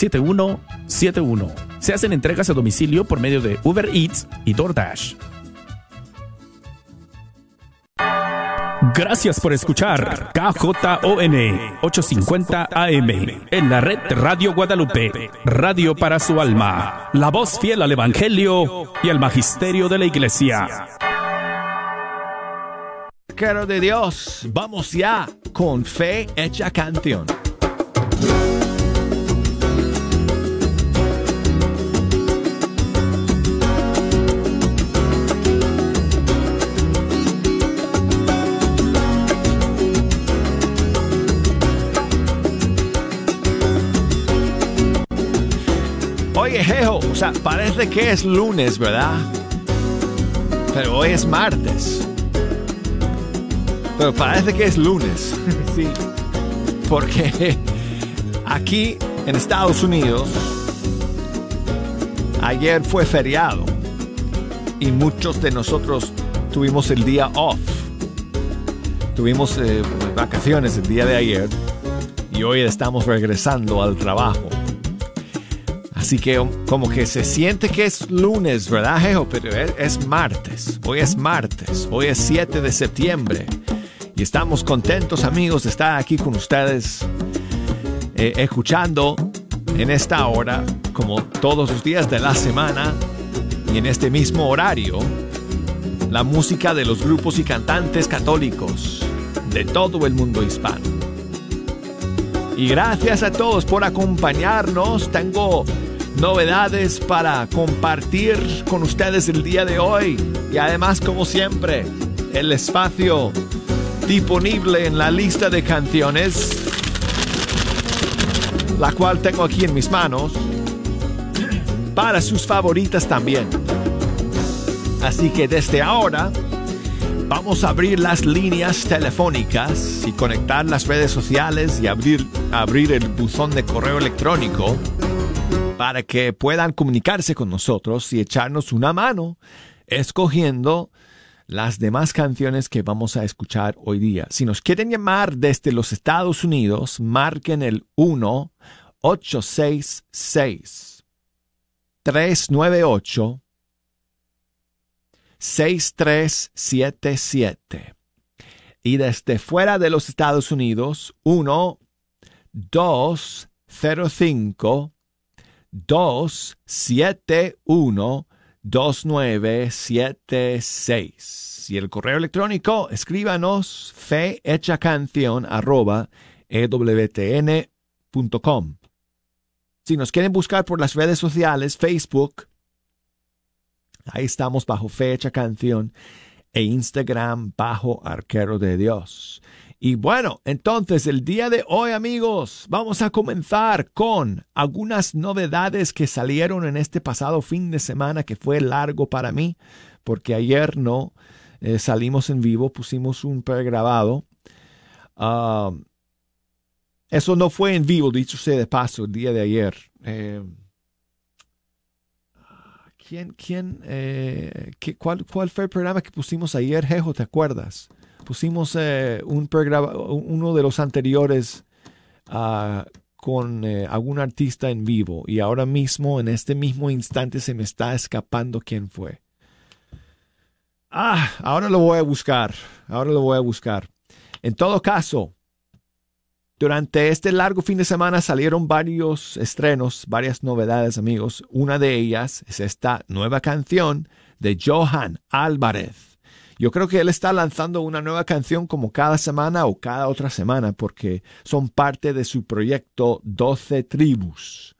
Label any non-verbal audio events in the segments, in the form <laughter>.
7171. Se hacen entregas a domicilio por medio de Uber Eats y DoorDash. Gracias por escuchar KJON 850 AM en la red Radio Guadalupe, radio para su alma, la voz fiel al Evangelio y al Magisterio de la Iglesia. Caro de Dios, vamos ya con fe hecha canción. O sea, parece que es lunes, ¿verdad? Pero hoy es martes. Pero parece que es lunes. <laughs> sí. Porque aquí en Estados Unidos, ayer fue feriado. Y muchos de nosotros tuvimos el día off. Tuvimos eh, vacaciones el día de ayer. Y hoy estamos regresando al trabajo. Así que como que se siente que es lunes, ¿verdad, Jejo? Pero es, martes. Hoy es martes. Hoy es 7 de septiembre. Y estamos contentos, amigos, de estar aquí con ustedes, eh, escuchando en esta hora, como todos los días de la semana y en este mismo horario, la música de los grupos y cantantes católicos de todo el mundo hispano. Y gracias a todos por acompañarnos. Tengo novedades para compartir con ustedes el día de hoy. Y además, como siempre, el espacio disponible en la lista de canciones, la cual tengo aquí en mis manos, para sus favoritas también. Así que desde ahora vamos a abrir las líneas telefónicas y conectar las redes sociales y abrir, abrir el buzón de correo electrónico para que puedan comunicarse con nosotros y echarnos una mano escogiendo las demás canciones que vamos a escuchar hoy día. Si nos quieren llamar desde los Estados Unidos, marquen el 1 866 398 6377 y desde fuera de los Estados Unidos 1 205 271 2976. Y el correo electrónico, escríbanos fe canción arroba ewtn.com. Si nos quieren buscar por las redes sociales, Facebook, ahí estamos bajo fecha canción e Instagram bajo arquero de Dios. Y bueno, entonces el día de hoy amigos, vamos a comenzar con algunas novedades que salieron en este pasado fin de semana que fue largo para mí, porque ayer no eh, salimos en vivo, pusimos un pregrabado. Ah, eso no fue en vivo, dicho sea de paso, el día de ayer. Eh, ¿Quién, quién, eh, cuál, cuál, fue el programa que pusimos ayer, Jejo? ¿Te acuerdas? Pusimos eh, un uno de los anteriores ah, con eh, algún artista en vivo y ahora mismo, en este mismo instante, se me está escapando quién fue. Ah, ahora lo voy a buscar, ahora lo voy a buscar. En todo caso, durante este largo fin de semana salieron varios estrenos, varias novedades, amigos. Una de ellas es esta nueva canción de Johan Álvarez. Yo creo que él está lanzando una nueva canción como cada semana o cada otra semana porque son parte de su proyecto 12 tribus.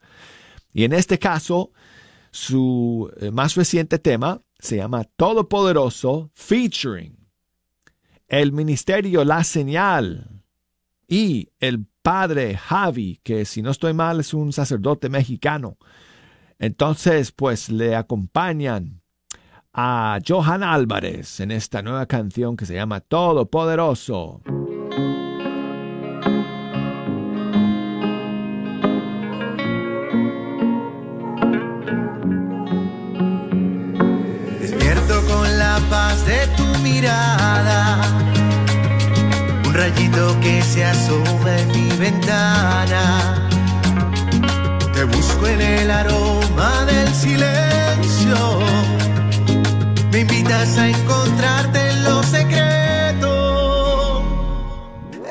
Y en este caso, su eh, más reciente tema se llama Todopoderoso featuring el Ministerio La Señal y el padre Javi, que si no estoy mal es un sacerdote mexicano. Entonces, pues le acompañan a Johan Álvarez en esta nueva canción que se llama Todopoderoso. Despierto con la paz de tu mirada, un rayito que se asoma en mi ventana el silencio. A encontrarte en lo secreto.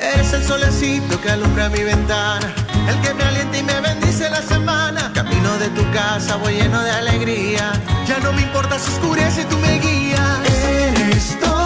Eres el solecito que alumbra mi ventana, el que me alienta y me bendice la semana. Camino de tu casa, voy lleno de alegría. Ya no me importa si oscurece, tú me guías. Eres todopoderoso.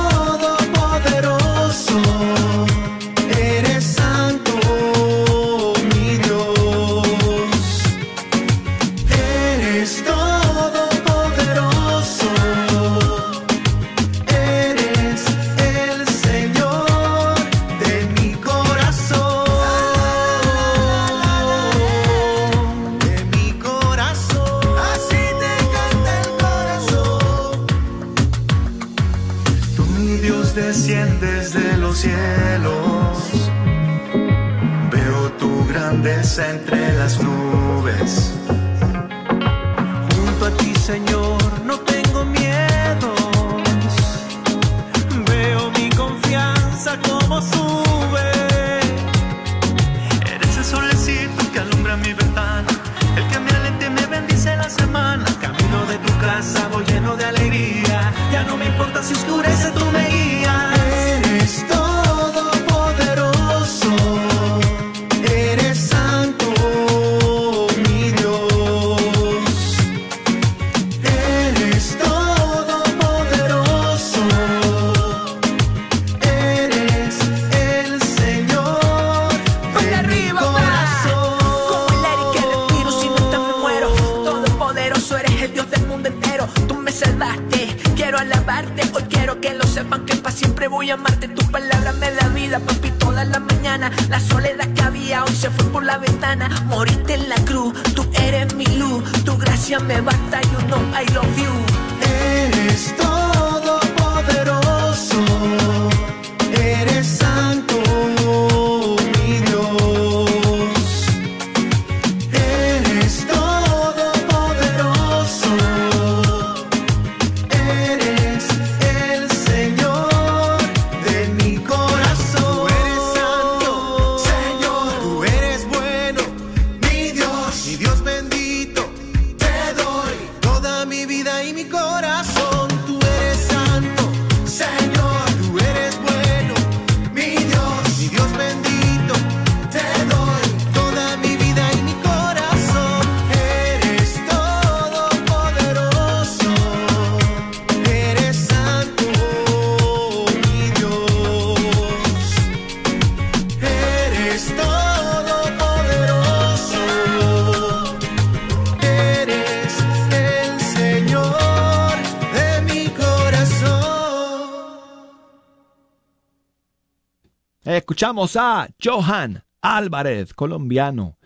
Escuchamos a Johan Álvarez, colombiano,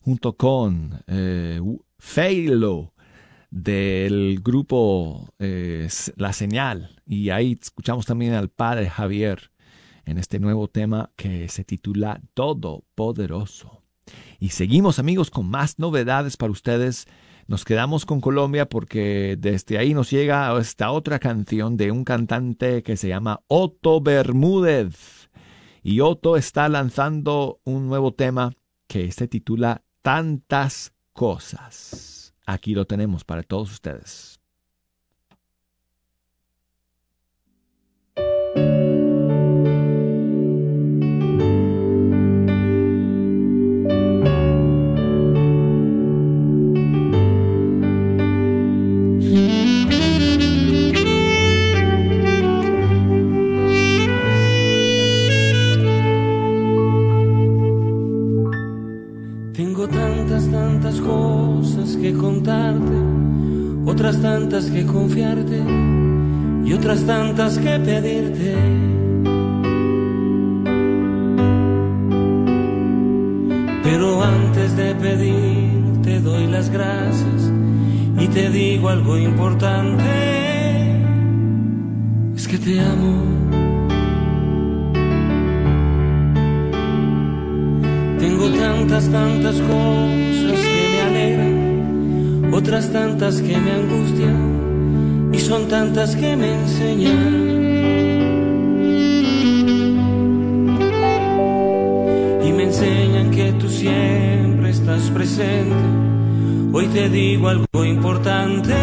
junto con eh, Feilo del grupo eh, La Señal. Y ahí escuchamos también al padre Javier en este nuevo tema que se titula Todopoderoso. Y seguimos amigos con más novedades para ustedes. Nos quedamos con Colombia porque desde ahí nos llega esta otra canción de un cantante que se llama Otto Bermúdez. Y Otto está lanzando un nuevo tema que se titula Tantas Cosas. Aquí lo tenemos para todos ustedes. Tantas que confiarte y otras tantas que pedirte. Pero antes de pedir te doy las gracias y te digo algo importante, es que te amo. Tengo tantas, tantas cosas tantas que me angustian y son tantas que me enseñan. Y me enseñan que tú siempre estás presente, Hoy te digo algo importante,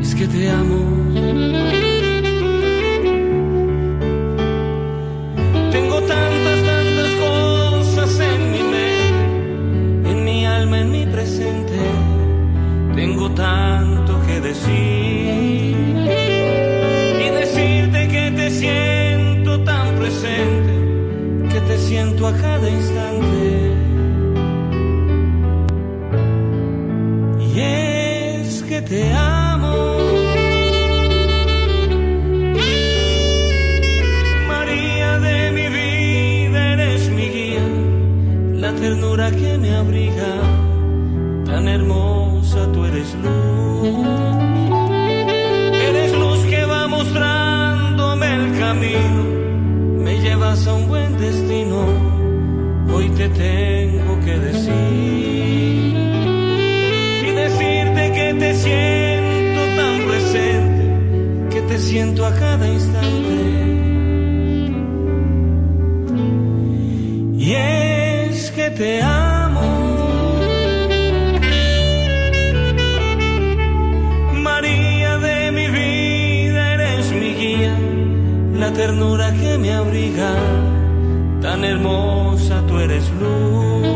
es que te amo. Hermosa tú eres luz.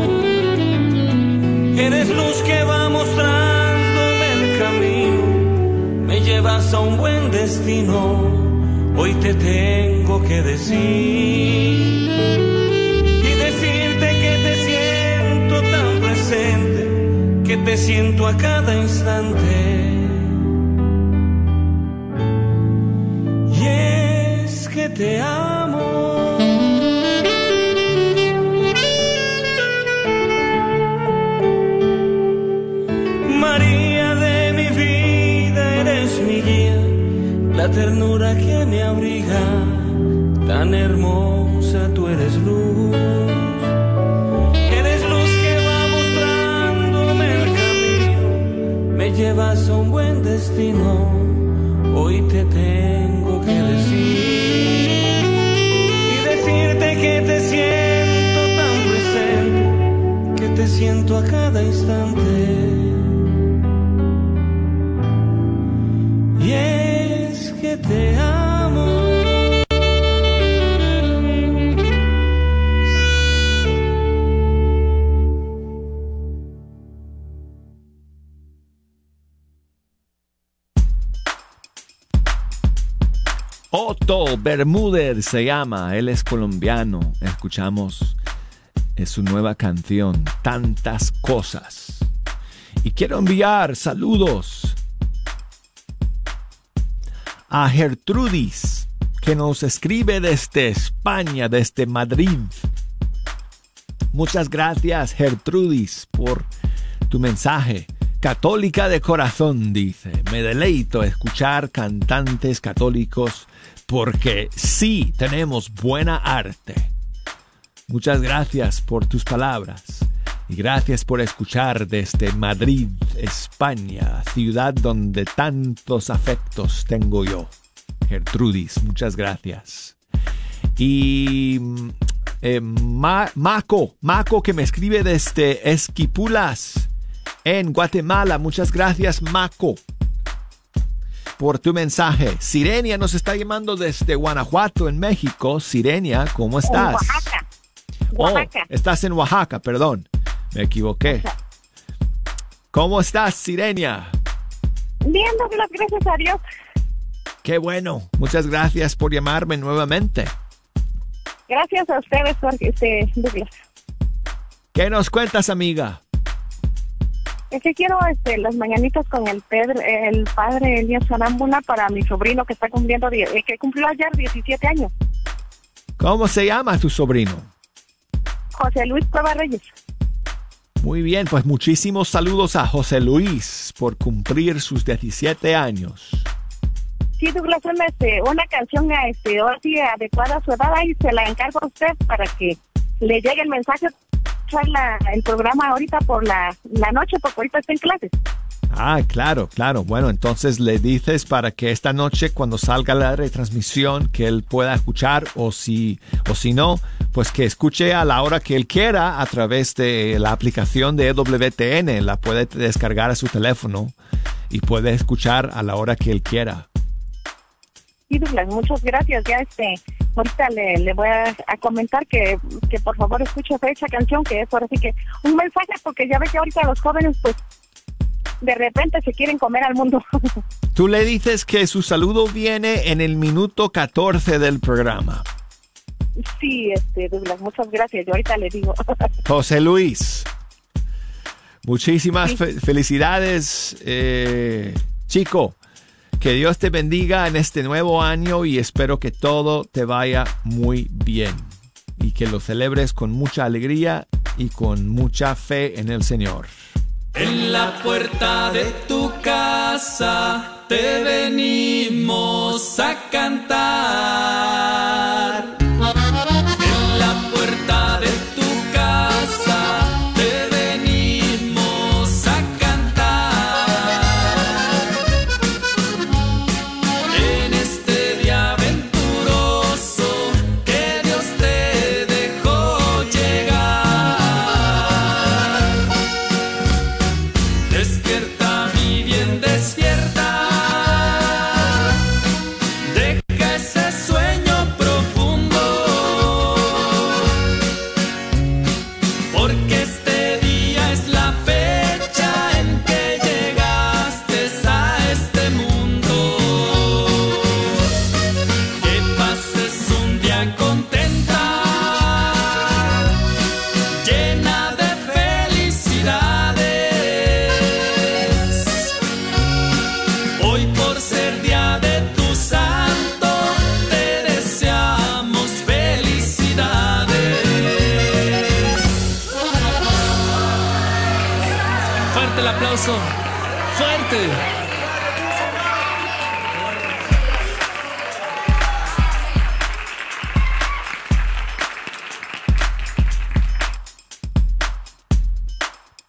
Eres luz que va mostrándome el camino, me llevas a un buen destino, hoy te tengo que decir. Y decirte que te siento tan presente, que te siento a cada instante. Y es que te amo. Ternura que me abriga, tan hermosa tú eres luz. Eres luz que va mostrándome el camino, me llevas a un buen destino, hoy te tengo que decir y decirte que te siento tan presente, que te siento a cada instante. Otto Bermúdez se llama, él es colombiano. Escuchamos es su nueva canción, Tantas Cosas. Y quiero enviar saludos a Gertrudis, que nos escribe desde España, desde Madrid. Muchas gracias, Gertrudis, por tu mensaje. Católica de corazón, dice. Me deleito escuchar cantantes católicos porque sí tenemos buena arte. Muchas gracias por tus palabras y gracias por escuchar desde Madrid, España, ciudad donde tantos afectos tengo yo. Gertrudis, muchas gracias. Y eh, Ma- Maco, Maco que me escribe desde Esquipulas, en Guatemala. Muchas gracias, Maco, por tu mensaje. Sirenia nos está llamando desde Guanajuato, en México. Sirenia, ¿cómo estás? Oaxaca. Oh, Oaxaca. estás en Oaxaca, perdón. Me equivoqué. ¿Cómo estás, Sirenia? Bien, Douglas, gracias a Dios. Qué bueno. Muchas gracias por llamarme nuevamente. Gracias a ustedes, Jorge, este, Douglas. ¿Qué nos cuentas, amiga? Es que quiero este, las mañanitas con el, Pedro, el padre Elías Arámbula para mi sobrino que está cumpliendo, eh, que cumplió ayer 17 años. ¿Cómo se llama tu sobrino? José Luis Cueva Reyes. Muy bien, pues muchísimos saludos a José Luis por cumplir sus 17 años. Sí, Douglas, una, este, una canción este, ahora sí, adecuada a su edad y se la encargo a usted para que le llegue el mensaje, la- el programa ahorita por la, la noche, porque ahorita está en clases. Ah, claro, claro. Bueno, entonces le dices para que esta noche cuando salga la retransmisión que él pueda escuchar o si o si no, pues que escuche a la hora que él quiera a través de la aplicación de EWTN, la puede descargar a su teléfono y puede escuchar a la hora que él quiera. Sí, Douglas, muchas gracias. Ya este, ahorita le, le voy a, a comentar que, que por favor escuche esa canción, que es ahora sí que un mensaje, porque ya ve que ahorita los jóvenes, pues, de repente se quieren comer al mundo. <laughs> Tú le dices que su saludo viene en el minuto 14 del programa. sí, este, Douglas, muchas gracias. Yo ahorita le digo. <laughs> José Luis, muchísimas Sí. fe- felicidades, eh, chico. Que Dios te bendiga en este nuevo año y espero que todo te vaya muy bien y que lo celebres con mucha alegría y con mucha fe en el Señor. En la puerta de tu casa te venimos a cantar. Fuerte.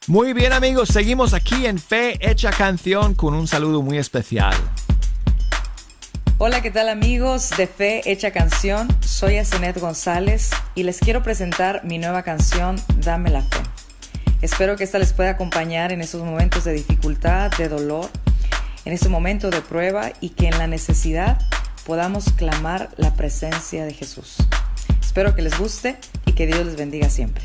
Muy bien amigos, seguimos aquí en Fe Hecha Canción con un saludo muy especial. Hola, ¿qué tal amigos de Fe Hecha Canción? Soy Asenet González y les quiero presentar mi nueva canción Dame la Fe. Espero que esta les pueda acompañar en esos momentos de dificultad, de dolor, en ese momento de prueba y que en la necesidad podamos clamar la presencia de Jesús. Espero que les guste y que Dios les bendiga siempre.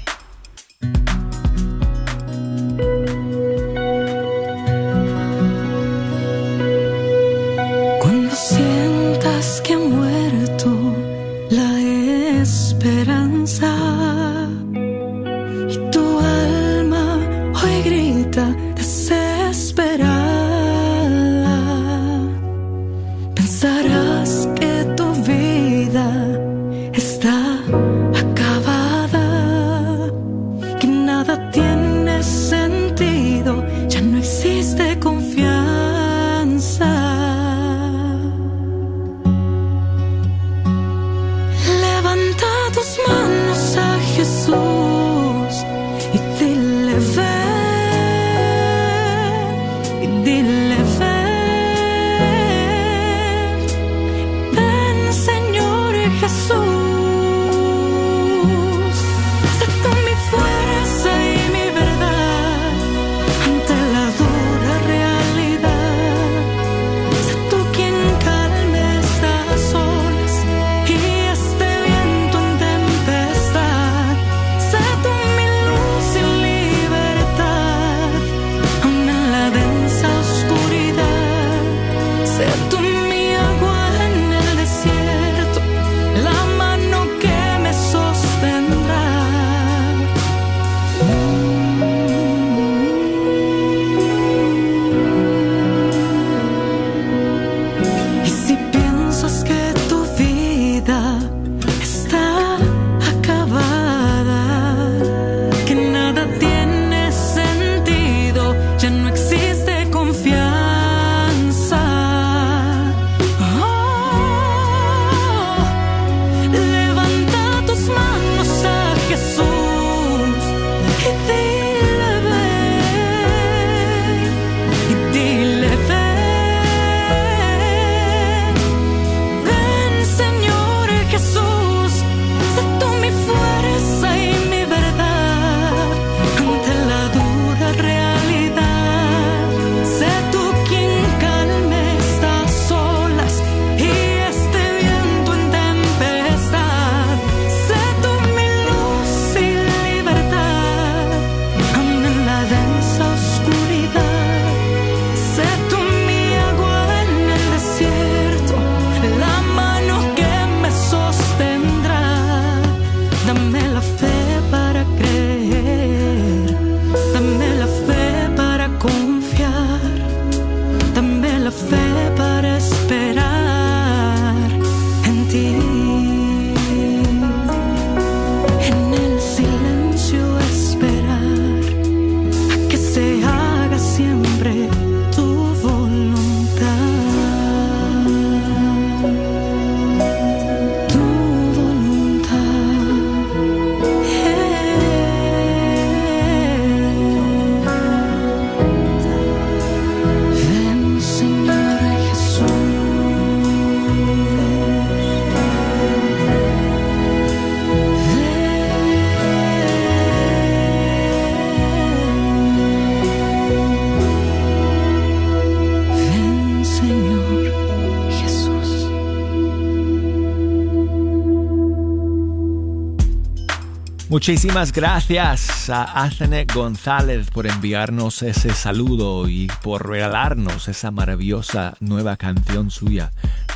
Muchísimas gracias a Athenet González por enviarnos ese saludo y por regalarnos esa maravillosa nueva canción suya,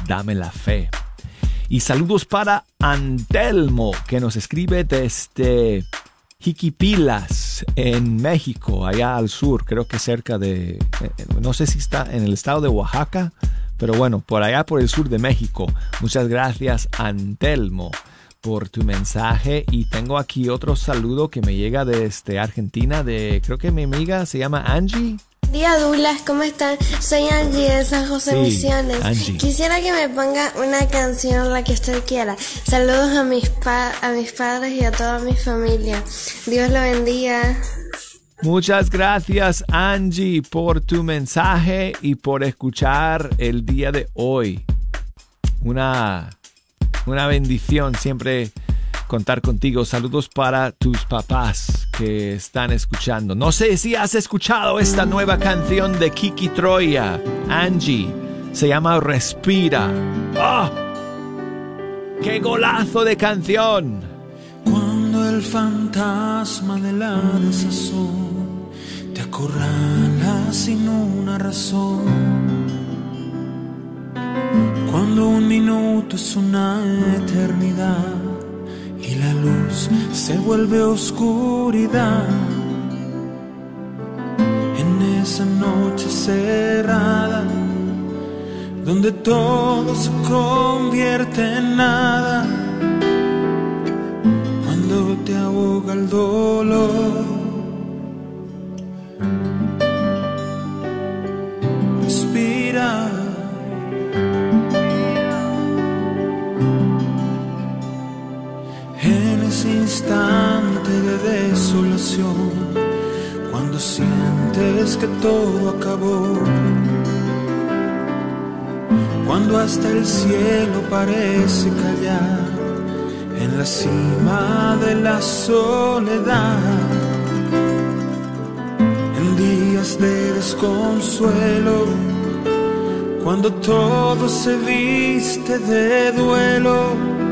Dame la fe. Y saludos para Antelmo, que nos escribe desde Jiquipilas, en México, allá al sur, creo que cerca de, eh, no sé si está en el estado de Oaxaca, pero bueno, por allá por el sur de México. Muchas gracias, Antelmo por tu mensaje y tengo aquí otro saludo que me llega desde Argentina de creo que mi amiga se llama Angie. Día Douglas, ¿cómo están? Soy Angie de San José Sí, Misiones. Angie. Quisiera que me ponga una canción, la que usted quiera. Saludos a mis, pa- a mis padres y a toda mi familia. Dios lo bendiga. Muchas gracias Angie por tu mensaje y por escuchar el día de hoy. Una, una bendición siempre contar contigo. Saludos para tus papás que están escuchando. No sé si has escuchado esta nueva canción de Kiki Troya, Angie. Se llama Respira. ¡Ah! ¡Qué golazo de canción! Cuando el fantasma de la desazón te acorrala sin una razón. Cuando un minuto es una eternidad y la luz se vuelve oscuridad. En esa noche cerrada, donde todo se convierte en nada cuando te ahoga el dolor. Instante de desolación, cuando sientes que todo acabó, cuando hasta el cielo parece callar en la cima de la soledad, en días de desconsuelo, cuando todo se viste de duelo,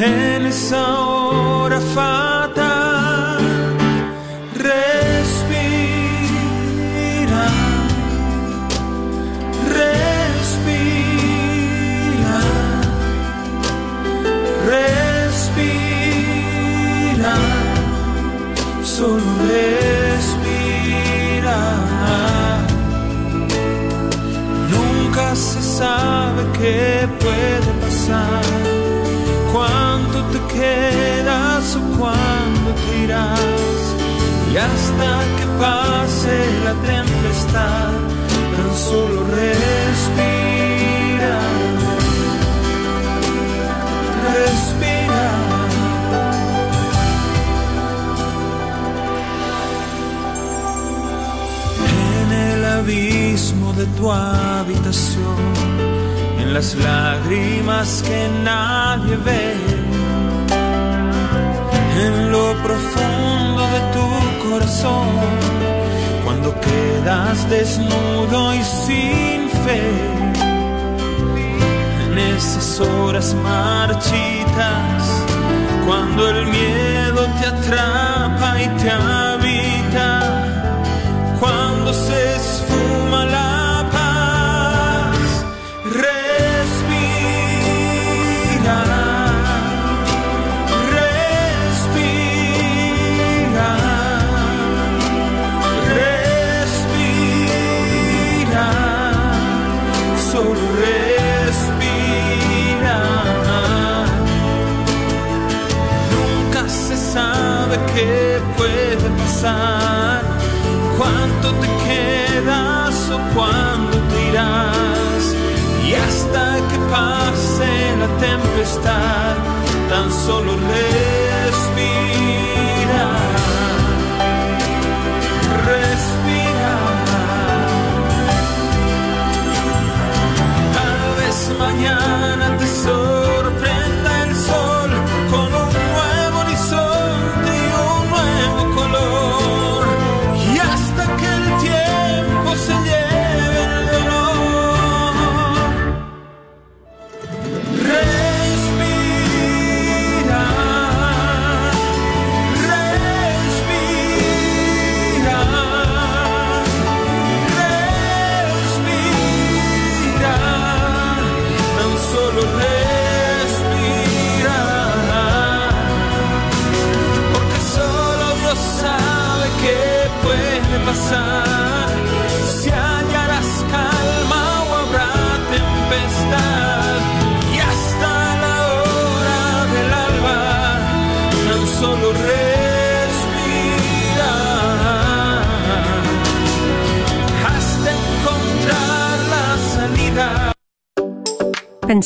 en esa hora fatal, respira, respira. Respira, solo respira. Nunca se sabe qué puede quedas o cuándo te irás. Y hasta que pase la tempestad, tan solo respira respira. En el abismo de tu habitación, en las lágrimas que nadie ve, profundo de tu corazón, cuando quedas desnudo y sin fe en esas horas marchitas, cuando el miedo te atrapa y te puede pasar, cuánto te quedas o cuándo te irás. Y hasta que pase la tempestad, tan solo respira. Respira. Tal vez mañana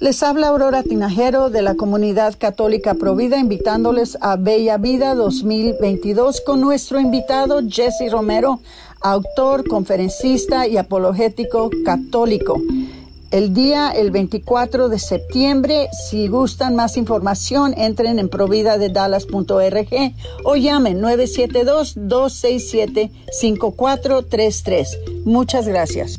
Les habla Aurora Tinajero de la Comunidad Católica Provida invitándoles a Bella Vida 2022 con nuestro invitado Jesse Romero, autor, conferencista y apologético católico. El día, el 24 de septiembre, si gustan más información, entren en providadedallas.org o llamen 972-267-5433. Muchas gracias.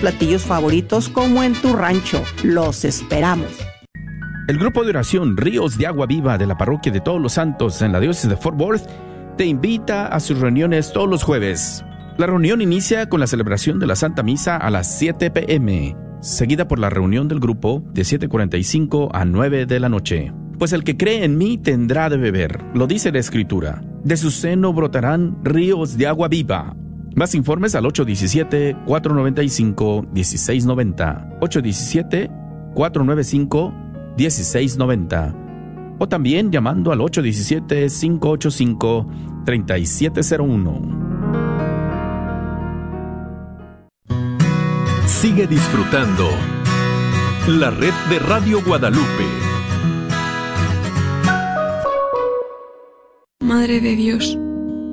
platillos favoritos como en tu rancho. Los esperamos. El grupo de oración Ríos de Agua Viva de la Parroquia de Todos los Santos en la diócesis de Fort Worth te invita a sus reuniones todos los jueves. La reunión inicia con la celebración de la Santa Misa a las 7 pm, seguida por la reunión del grupo de 7.45 a 9 de la noche. Pues el que cree en mí tendrá de beber, lo dice la Escritura. De su seno brotarán ríos de agua viva. Más informes al 817-495-1690. 817-495-1690. O también llamando al 817-585-3701. Sigue disfrutando la red de Radio Guadalupe. Madre de Dios,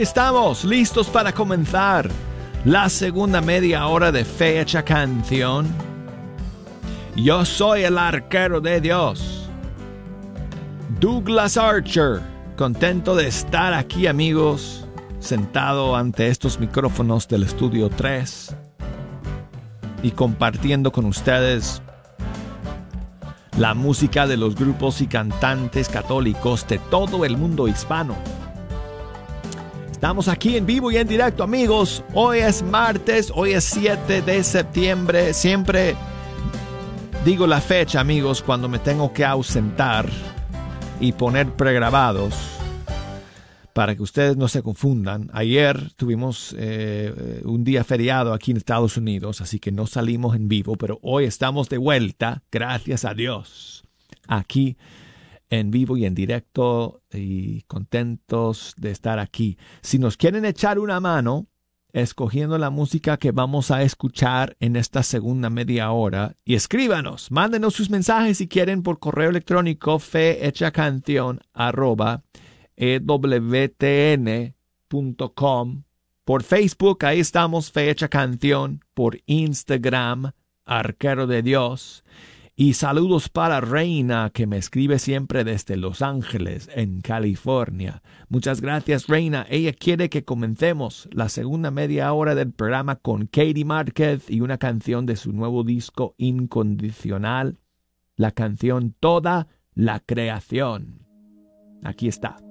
Estamos, listos para comenzar la segunda media hora de Fecha Canción. Yo soy el arquero de Dios, Douglas Archer, contento de estar aquí amigos, sentado ante estos micrófonos del estudio 3 y compartiendo con ustedes la música de los grupos y cantantes católicos de todo el mundo hispano. Estamos aquí en vivo y en directo, amigos. Hoy es martes, hoy es 7 de septiembre. Siempre digo la fecha, amigos, cuando me tengo que ausentar y poner pregrabados para que ustedes no se confundan. Ayer tuvimos eh, un día feriado aquí en Estados Unidos, así que no salimos en vivo, pero hoy estamos de vuelta, gracias a Dios, aquí en vivo y en directo y contentos de estar aquí. Si nos quieren echar una mano escogiendo la música que vamos a escuchar en esta segunda media hora y escríbanos, mándenos sus mensajes si quieren por correo electrónico fehechacanción arroba ewtn.com por Facebook, ahí estamos, Fecha Canción, por Instagram, Arquero de Dios. Y saludos para Reina, que me escribe siempre desde Los Ángeles, en California. Muchas gracias, Reina. Ella quiere que comencemos la segunda media hora del programa con Katie Márquez y una canción de su nuevo disco Incondicional, la canción Toda la Creación. Aquí está.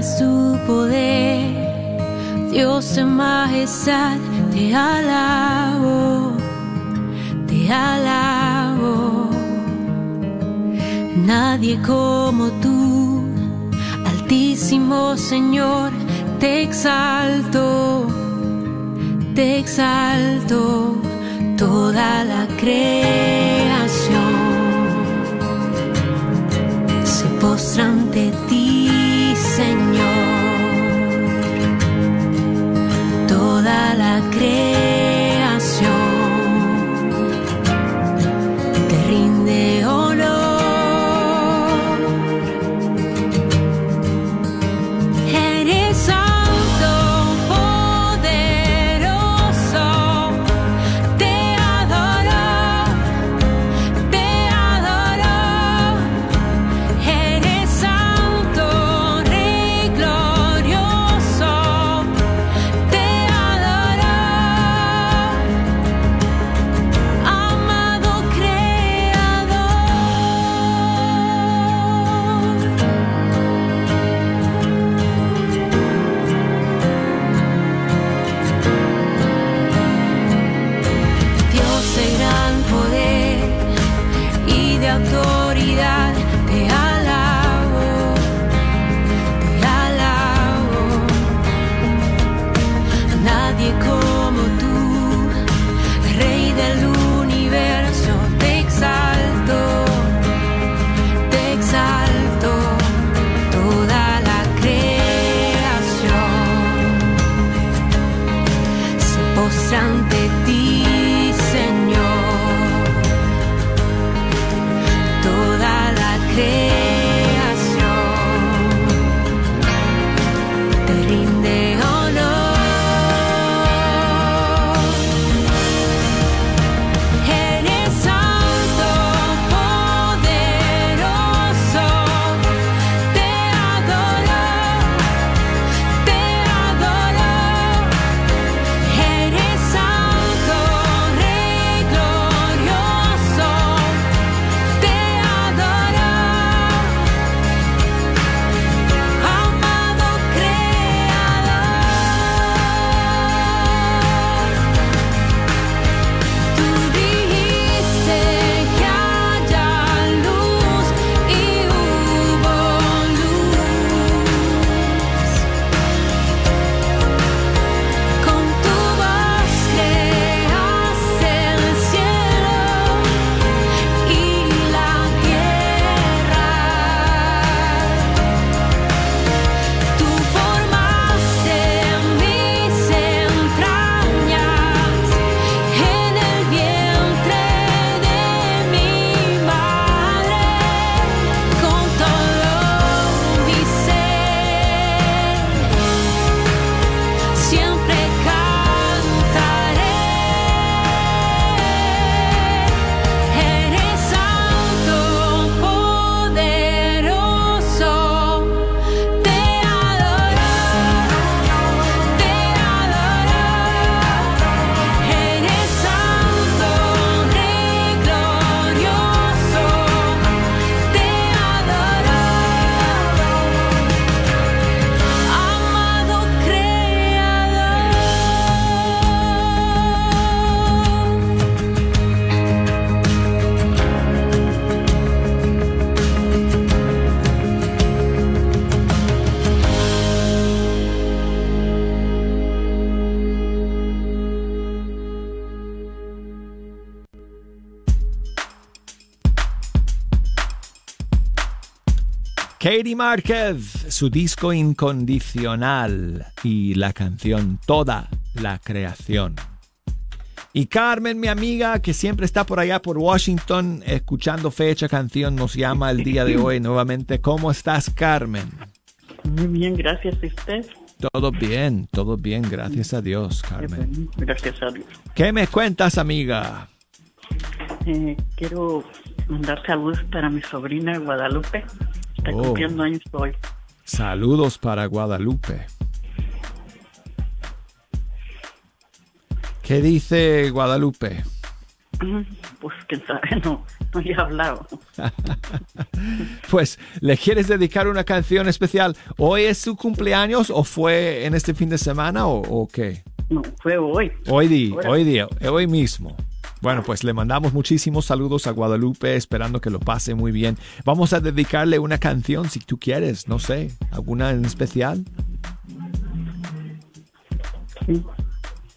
Tu poder, Dios en majestad, te alabo, te alabo. Nadie como tú, Altísimo Señor, te exalto, te exalto, toda la creación se postra ante la Márquez, su disco incondicional y la canción Toda la creación. Y Carmen, mi amiga, que siempre está por allá por Washington, escuchando fecha canción, nos llama el día de hoy nuevamente. ¿Cómo estás, Carmen? Muy bien, gracias a usted. Todo bien, todo bien, gracias a Dios, Carmen. Gracias a Dios. ¿Qué me cuentas, amiga? Eh, quiero mandar saludos para mi sobrina Guadalupe. Está Oh. cumpliendo años hoy. Saludos para Guadalupe. ¿Qué dice Guadalupe? Mm, Pues quién sabe, no, no he hablado. <laughs> Pues, ¿le quieres dedicar una canción especial? ¿Hoy es su cumpleaños o fue en este fin de semana o, o qué? No, fue hoy. Hoy día, Ahora. hoy día, hoy mismo. Bueno, pues le mandamos muchísimos saludos a Guadalupe, esperando que lo pase muy bien. Vamos a dedicarle una canción si tú quieres, no sé, alguna en especial.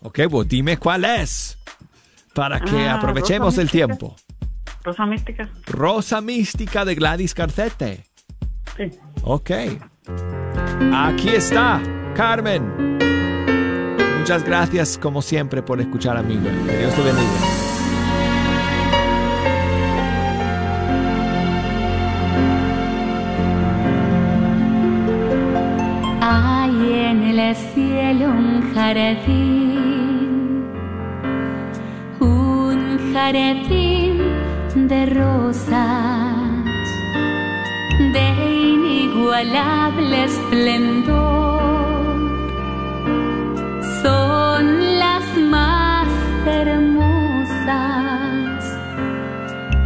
Ok, pues dime cuál es, para que Ah, aprovechemos el tiempo. Rosa Mística. Rosa Mística de Gladys Carcete. Sí. Ok. Aquí está, Carmen. Muchas gracias, como siempre, por escuchar, amigo. Que Dios te bendiga. Un jardín de rosas de inigualable esplendor. Son las más hermosas,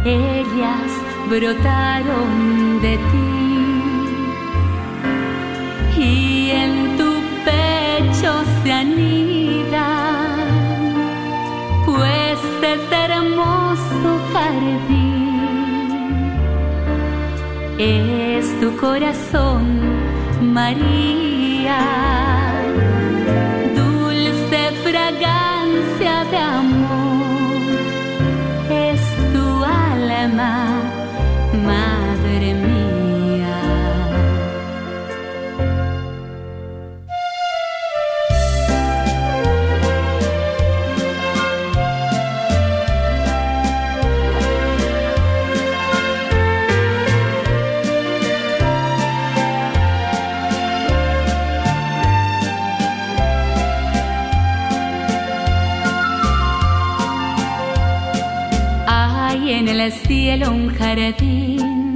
ellas brotaron de ti y en tu pecho se anidan, pues es hermoso jardín, es tu corazón, María, dulce fragancia de amor, es tu alma, jardín,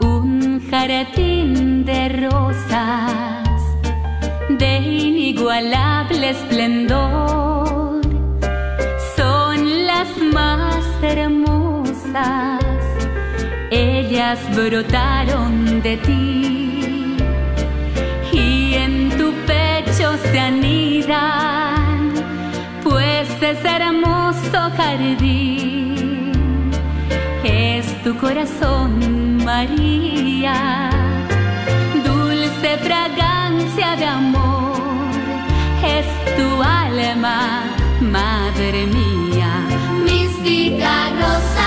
un jardín de rosas de inigualable esplendor. Son las más hermosas, ellas brotaron de ti y en tu pecho se anidan, pues es hermoso jardín, tu corazón, María, dulce fragancia de amor, es tu alma, madre mía, mística rosa,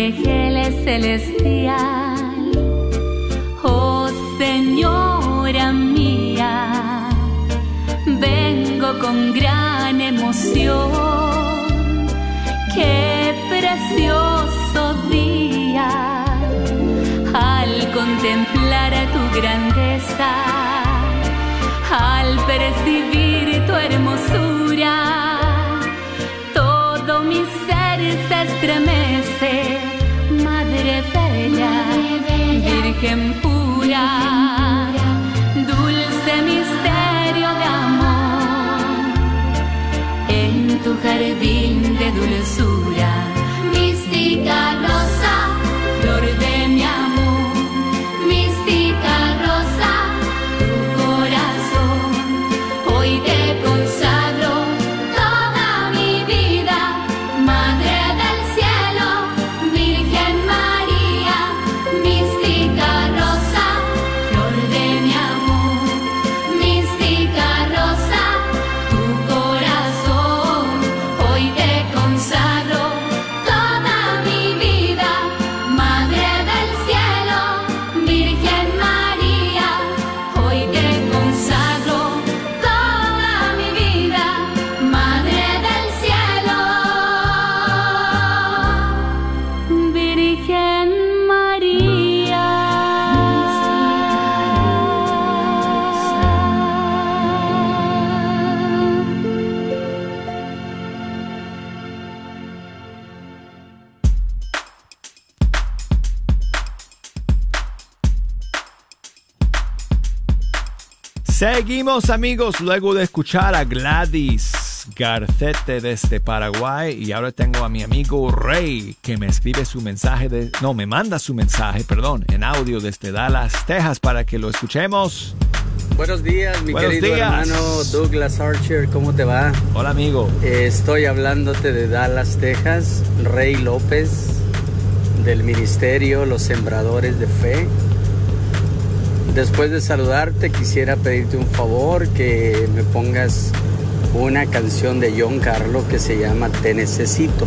a celestial. Oh Señora mía, vengo con gran emoción. Qué precioso día al contemplar tu grandeza al percibir tu hermosura. Estremece, Madre Bella, Virgen pura, dulce misterio de amor. En tu jardín de dulzura, Seguimos amigos luego de escuchar a Gladys Garcete desde Paraguay y ahora tengo a mi amigo Rey que me escribe su mensaje de no me manda su mensaje perdón en audio desde Dallas Texas para que lo escuchemos. Buenos días, mi Buenos querido días. hermano Douglas Archer, ¿cómo te va? Hola amigo. Estoy hablándote de Dallas, Texas, Rey López, del Ministerio Los Sembradores de Fe. Después de saludarte, quisiera pedirte un favor, que me pongas una canción de John Carlo que se llama Te Necesito.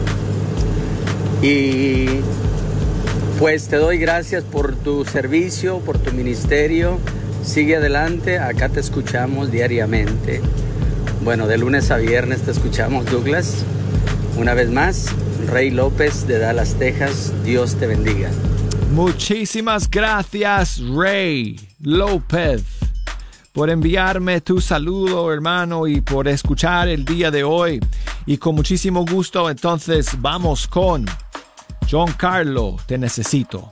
Y pues te doy gracias por tu servicio, por tu ministerio. Sigue adelante, acá te escuchamos diariamente. Bueno, de lunes a viernes te escuchamos, Douglas. Una vez más, Rey López de Dallas, Texas. Dios te bendiga. Muchísimas gracias Rey López por enviarme tu saludo hermano y por escuchar el día de hoy. Y con muchísimo gusto entonces vamos con John Carlo, te necesito.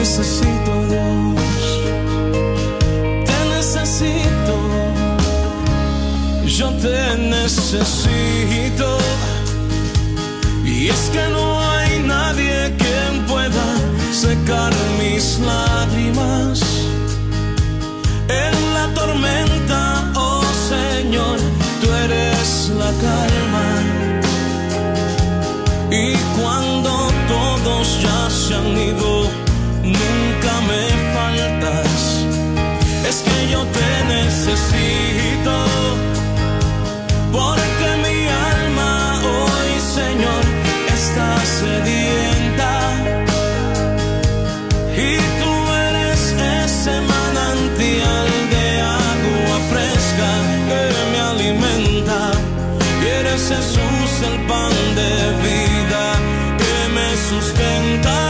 Necesito, Dios. Te necesito. Yo te necesito. Y es que no hay nadie quien pueda secar mis lágrimas. En la tormenta, oh Señor, tú eres la calma. Y cuando todos ya se han ido, me faltas, es que yo te necesito. Porque mi alma hoy, Señor, está sedienta. Y tú eres ese manantial de agua fresca que me alimenta. Y eres Jesús el pan de vida que me sustenta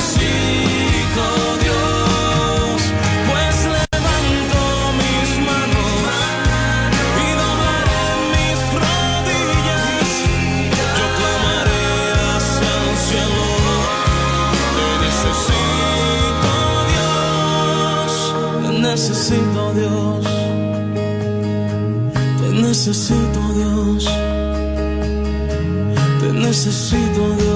el cielo. Te necesito Dios, te necesito Dios,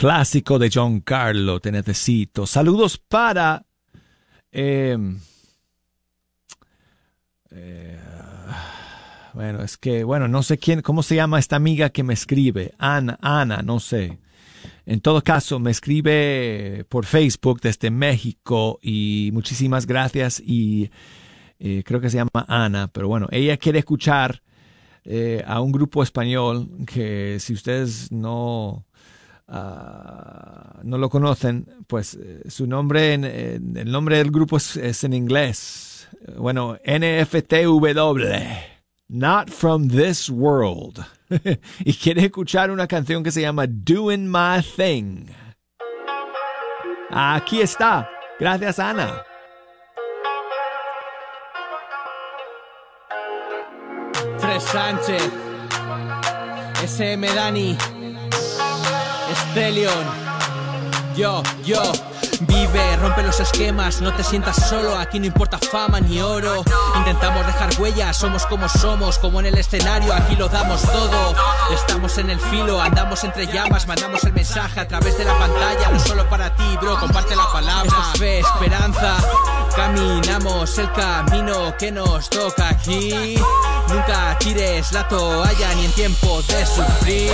clásico de John Carlo, te necesito. Saludos para... eh, eh, bueno, es que, bueno, no sé quién, cómo se llama esta amiga que me escribe. Ana, Ana, no sé. En todo caso, me escribe por Facebook desde México y muchísimas gracias y eh, creo que se llama Ana, pero bueno, ella quiere escuchar eh, a un grupo español que si ustedes no, ah, no lo conocen, pues eh, su nombre, el nombre del grupo es, en inglés. Bueno, NFTW. Not from this world. <laughs> y quiere escuchar una canción que se llama Doing My Thing. Aquí está. Gracias, Ana. Fred Sánchez, SM Dani, Estelion, yo, yo. Vive, rompe los esquemas, no te sientas solo, aquí no importa fama ni oro. Intentamos dejar huellas, somos como somos, como en el escenario, aquí lo damos todo. Estamos en el filo, andamos entre llamas, mandamos el mensaje a través de la pantalla, no solo para ti, bro, comparte la palabra. Esto es fe, esperanza, caminamos el camino que nos toca aquí. Nunca tires la toalla ni en tiempo de sufrir.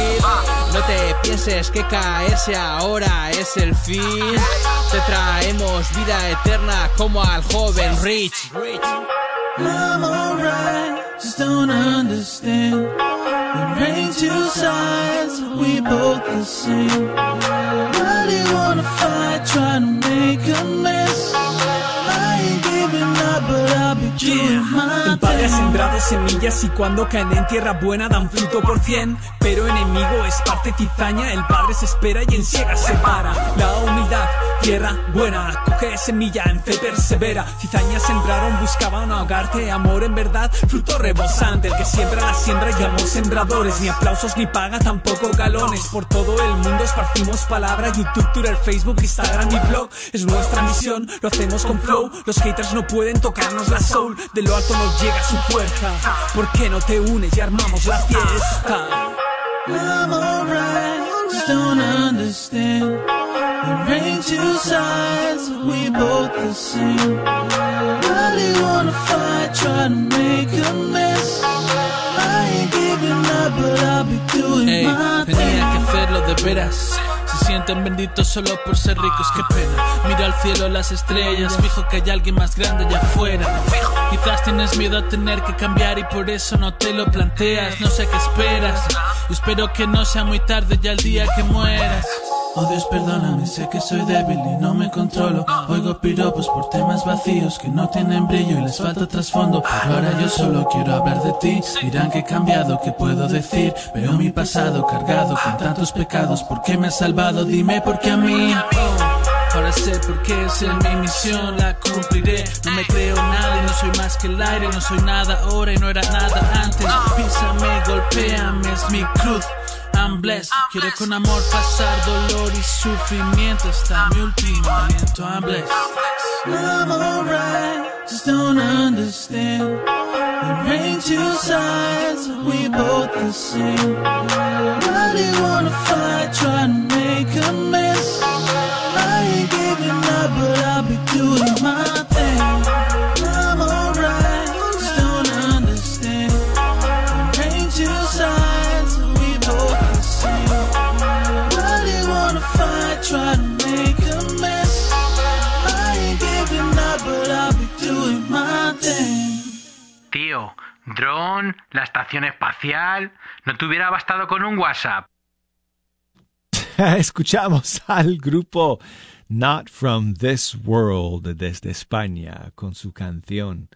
No te pienses que caerse ahora es el fin. Te traemos vida eterna como al joven Rich. I'm alright, just don't understand. There ain't two sides, we both the same. Why do you wanna fight, trying to make a mess? My El padre ha sembrado semillas y cuando caen en tierra buena dan fruto por cien. Pero enemigo es parte cizaña, el padre se espera y en ciega se para. La humildad, tierra buena, coge semilla, en fe persevera. Cizaña sembraron, buscaban ahogarte, amor en verdad, fruto rebosante. El que siembra la siembra y amor sembradores, ni aplausos ni paga, tampoco galones. Por todo el mundo esparcimos palabra, YouTube, Twitter, Facebook, Instagram y blog. Es nuestra misión, lo hacemos con flow. Los haters no pueden tocarnos la soul, de lo alto nos llega su fuerza. ¿Por qué no te unes y armamos la fiesta? I'm alright, just don't understand. There ain't two sides, we both the same. Really wanna fight, try to make a mess. I ain't giving up, but I'll be doing Ey, my tenía que hacerlo de veras. Se sienten benditos solo por ser ricos, qué pena. Mira al cielo, las estrellas, fijo que hay alguien más grande allá afuera. Quizás tienes miedo a tener que cambiar y por eso no te lo planteas. No sé qué esperas. Yo espero que no sea muy tarde ya el día que mueras. Oh Dios, perdóname, sé que soy débil y no me controlo. Oigo piropos por temas vacíos que no tienen brillo y les falta trasfondo. Ahora yo solo quiero hablar de ti. Dirán que he cambiado, ¿qué puedo decir? Veo mi pasado cargado con tantos pecados. ¿Por qué me has salvado? Dime por qué a mí. Oh, ahora sé por qué es mi misión, la cumpliré. No me creo nada y no soy más que el aire. No soy nada ahora y no era nada antes. Písame, golpéame, es mi cruz. I'm blessed. Quiero con amor pasar dolor y sufrimiento hasta mi último aliento. I'm blessed. I'm alright, just don't understand. There ain't two sides, we both the same. Really wanna fight, try to make a mess. I ain't giving up, but I'll be doing my Tío, dron, la estación espacial, ¿no te hubiera bastado con un WhatsApp? <laughs> Escuchamos al grupo Not From This World desde España con su canción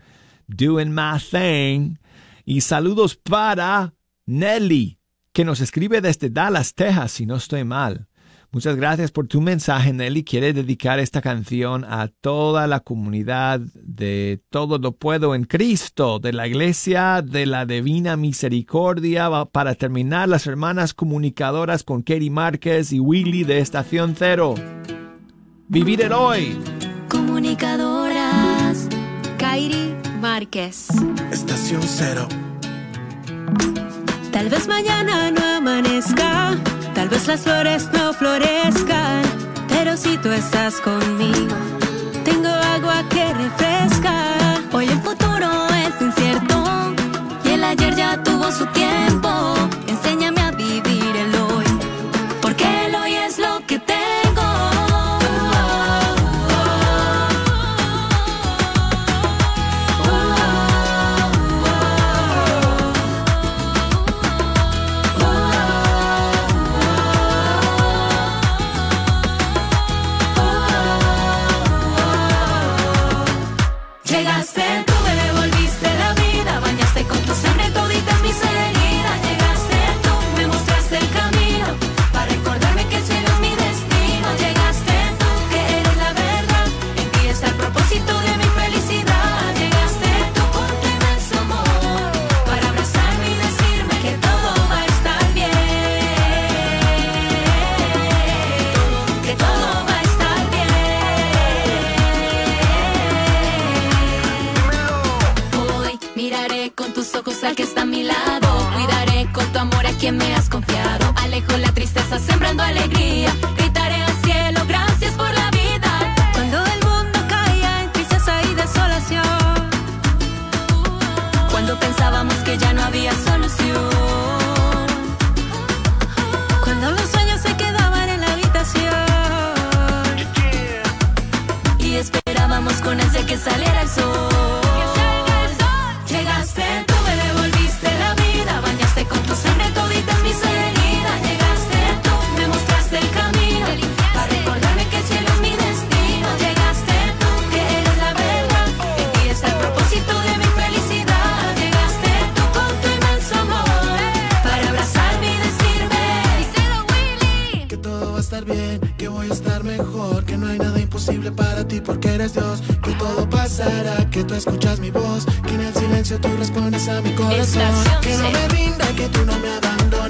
Doing My Thing. Y saludos para Nelly, que nos escribe desde Dallas, Texas, si no estoy mal. Muchas gracias por tu mensaje, Nelly. Quiere dedicar esta canción a toda la comunidad de Todo lo Puedo en Cristo, de la Iglesia de la Divina Misericordia. Para terminar, las hermanas comunicadoras con Katie Márquez y Willy de Estación Cero. Vivir el hoy. Comunicadoras, Kairi Márquez. Estación cero. Tal vez mañana no amanezca, tal vez las flores no florezcan, pero si tú estás conmigo, imposible para ti porque eres Dios, que todo pasará, que tú escuchas mi voz, que en el silencio tú respondes a mi corazón, Estación que no me rinda, que tú no me abandonas,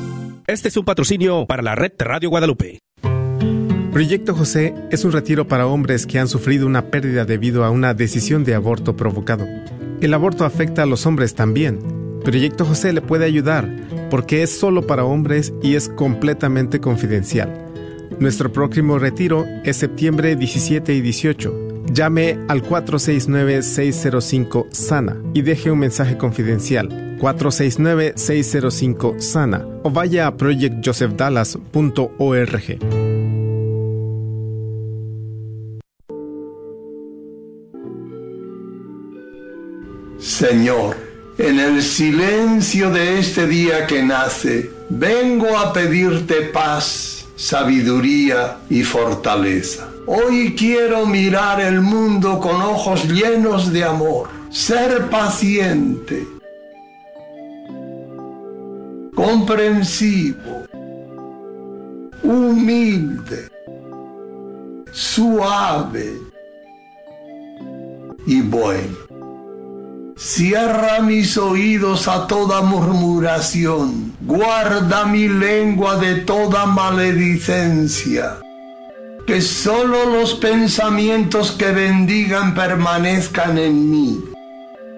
Este es un patrocinio para la red Radio Guadalupe. Proyecto José es un retiro para hombres que han sufrido una pérdida debido a una decisión de aborto provocado. El aborto afecta a los hombres también. Proyecto José le puede ayudar porque es solo para hombres y es completamente confidencial. Nuestro próximo retiro es septiembre 17 y 18. Llame al 469-605-SANA y deje un mensaje confidencial. 469-605-SANA o vaya a projectjosephdallas.org. Señor, en el silencio de este día que nace, vengo a pedirte paz, sabiduría y fortaleza. Hoy quiero mirar el mundo con ojos llenos de amor, ser paciente, comprensivo, humilde, suave y bueno. Cierra mis oídos a toda murmuración, guarda mi lengua de toda maledicencia. Que solo los pensamientos que bendigan permanezcan en mí.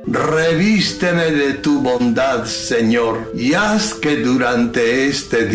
Revísteme de tu bondad, Señor, y haz que durante este día